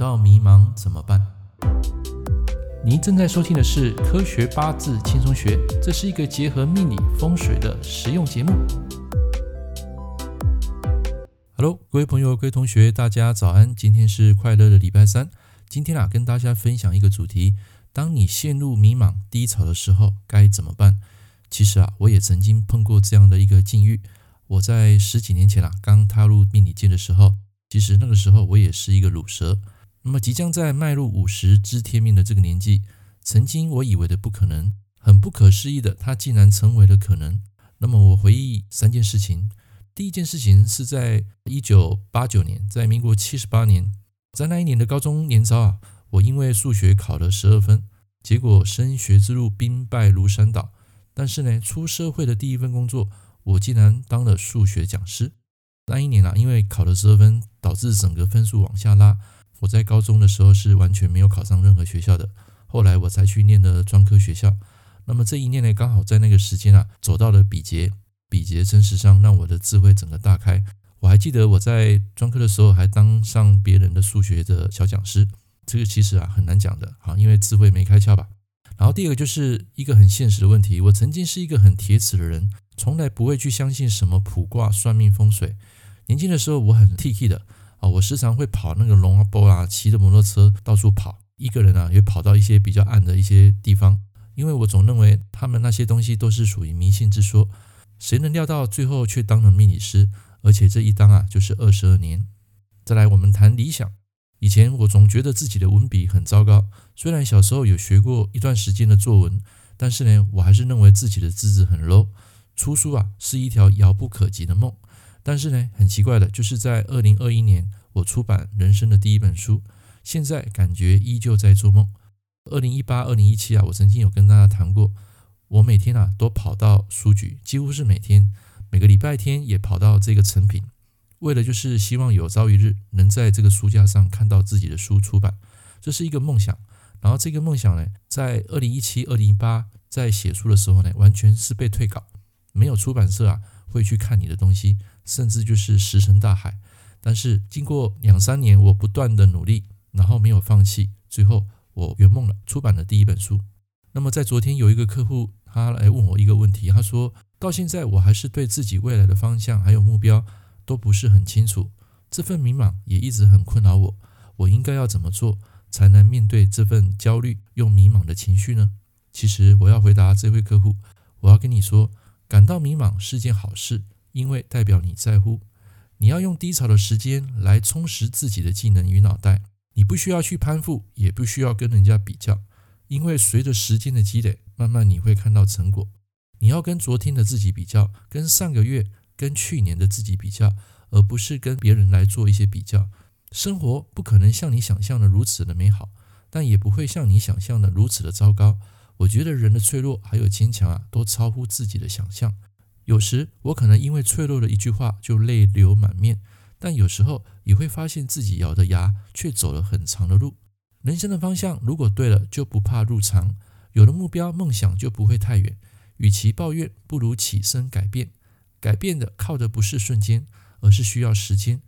到迷茫怎么办？您正在收听的是《科学八字轻松学》，这是一个结合命理风水的实用节目。Hello，各位朋友、各位同学，大家早安！今天是快乐的礼拜三。今天啊，跟大家分享一个主题：当你陷入迷茫、低潮的时候，该怎么办？其实啊，我也曾经碰过这样的一个境遇。我在十几年前啊，刚踏入命理界的时候。其实那个时候我也是一个乳蛇，那么即将在迈入五十知天命的这个年纪，曾经我以为的不可能，很不可思议的，它竟然成为了可能。那么我回忆三件事情，第一件事情是在一九八九年，在民国七十八年，在那一年的高中年招啊，我因为数学考了十二分，结果升学之路兵败如山倒。但是呢，出社会的第一份工作，我竟然当了数学讲师。那一年啊，因为考了十二分，导致整个分数往下拉。我在高中的时候是完全没有考上任何学校的，后来我才去念的专科学校。那么这一念呢，刚好在那个时间啊，走到了比劫，比劫真实上让我的智慧整个大开。我还记得我在专科的时候还当上别人的数学的小讲师，这个其实啊很难讲的，好，因为智慧没开窍吧。然后第二个就是一个很现实的问题，我曾经是一个很铁齿的人，从来不会去相信什么卜卦、算命、风水。年轻的时候我很 T K 的啊，我时常会跑那个龙啊波啊，骑着摩托车到处跑，一个人啊也跑到一些比较暗的一些地方，因为我总认为他们那些东西都是属于迷信之说，谁能料到最后却当了命理师，而且这一当啊就是二十二年。再来我们谈理想，以前我总觉得自己的文笔很糟糕，虽然小时候有学过一段时间的作文，但是呢我还是认为自己的资质很 low，出书啊是一条遥不可及的梦。但是呢，很奇怪的，就是在二零二一年，我出版人生的第一本书，现在感觉依旧在做梦。二零一八、二零一七啊，我曾经有跟大家谈过，我每天啊都跑到书局，几乎是每天，每个礼拜天也跑到这个成品，为了就是希望有朝一日能在这个书架上看到自己的书出版，这是一个梦想。然后这个梦想呢，在二零一七、二零一八在写书的时候呢，完全是被退稿，没有出版社啊会去看你的东西。甚至就是石沉大海，但是经过两三年我不断的努力，然后没有放弃，最后我圆梦了，出版了第一本书。那么在昨天有一个客户，他来问我一个问题，他说到现在我还是对自己未来的方向还有目标都不是很清楚，这份迷茫也一直很困扰我，我应该要怎么做才能面对这份焦虑又迷茫的情绪呢？其实我要回答这位客户，我要跟你说，感到迷茫是件好事。因为代表你在乎，你要用低潮的时间来充实自己的技能与脑袋。你不需要去攀附，也不需要跟人家比较，因为随着时间的积累，慢慢你会看到成果。你要跟昨天的自己比较，跟上个月、跟去年的自己比较，而不是跟别人来做一些比较。生活不可能像你想象的如此的美好，但也不会像你想象的如此的糟糕。我觉得人的脆弱还有坚强啊，都超乎自己的想象。有时我可能因为脆弱的一句话就泪流满面，但有时候也会发现自己咬着牙却走了很长的路。人生的方向如果对了，就不怕路长；有了目标，梦想就不会太远。与其抱怨，不如起身改变。改变的靠的不是瞬间，而是需要时间。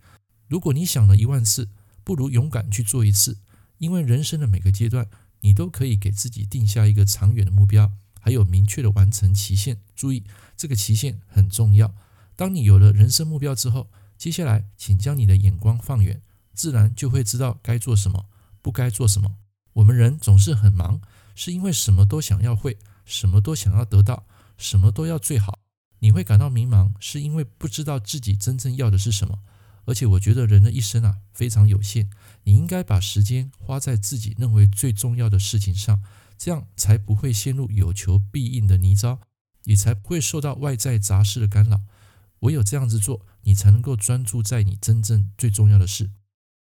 如果你想了一万次，不如勇敢去做一次。因为人生的每个阶段，你都可以给自己定下一个长远的目标。还有明确的完成期限，注意这个期限很重要。当你有了人生目标之后，接下来请将你的眼光放远，自然就会知道该做什么，不该做什么。我们人总是很忙，是因为什么都想要会，什么都想要得到，什么都要最好。你会感到迷茫，是因为不知道自己真正要的是什么。而且我觉得人的一生啊非常有限，你应该把时间花在自己认为最重要的事情上。这样才不会陷入有求必应的泥沼，也才不会受到外在杂事的干扰。唯有这样子做，你才能够专注在你真正最重要的事。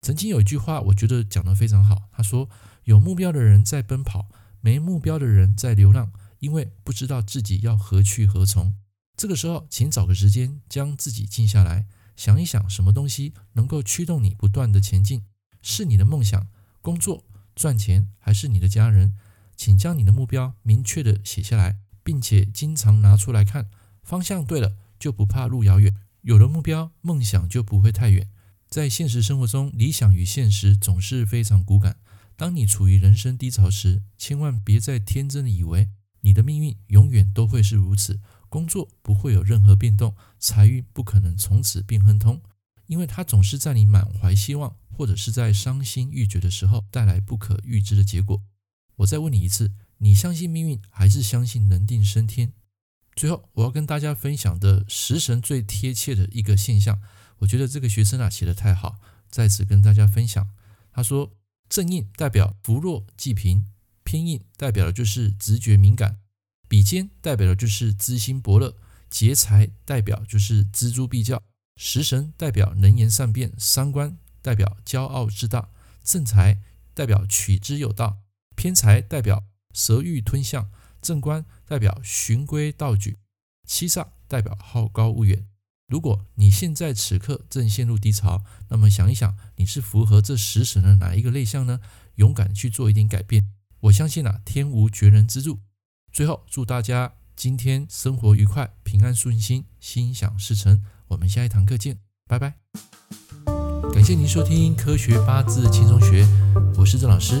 曾经有一句话，我觉得讲得非常好。他说：“有目标的人在奔跑，没目标的人在流浪，因为不知道自己要何去何从。”这个时候，请找个时间，将自己静下来，想一想，什么东西能够驱动你不断地前进？是你的梦想、工作、赚钱，还是你的家人？请将你的目标明确地写下来，并且经常拿出来看。方向对了，就不怕路遥远。有了目标，梦想就不会太远。在现实生活中，理想与现实总是非常骨感。当你处于人生低潮时，千万别再天真的以为你的命运永远都会是如此，工作不会有任何变动，财运不可能从此变亨通，因为它总是在你满怀希望或者是在伤心欲绝的时候带来不可预知的结果。我再问你一次，你相信命运还是相信能定胜天？最后，我要跟大家分享的食神最贴切的一个现象，我觉得这个学生啊写得太好，在此跟大家分享。他说，正印代表扶弱济贫，偏印代表的就是直觉敏感，比肩代表的就是资心伯乐，劫财代表就是錙铢必较，食神代表能言善辩，三官代表骄傲自大，正财代表取之有道，偏财代表蛇欲吞象。正官代表循规蹈矩，七煞代表好高骛远。如果你现在此刻正陷入低潮，那么想一想，你是符合这食神的哪一个类象呢？勇敢去做一点改变，我相信啊，天无绝人之路。最后，祝大家今天生活愉快，平安顺心，心想事成。我们下一堂课见，拜拜。感谢您收听科学八字轻松学，我是郑老师。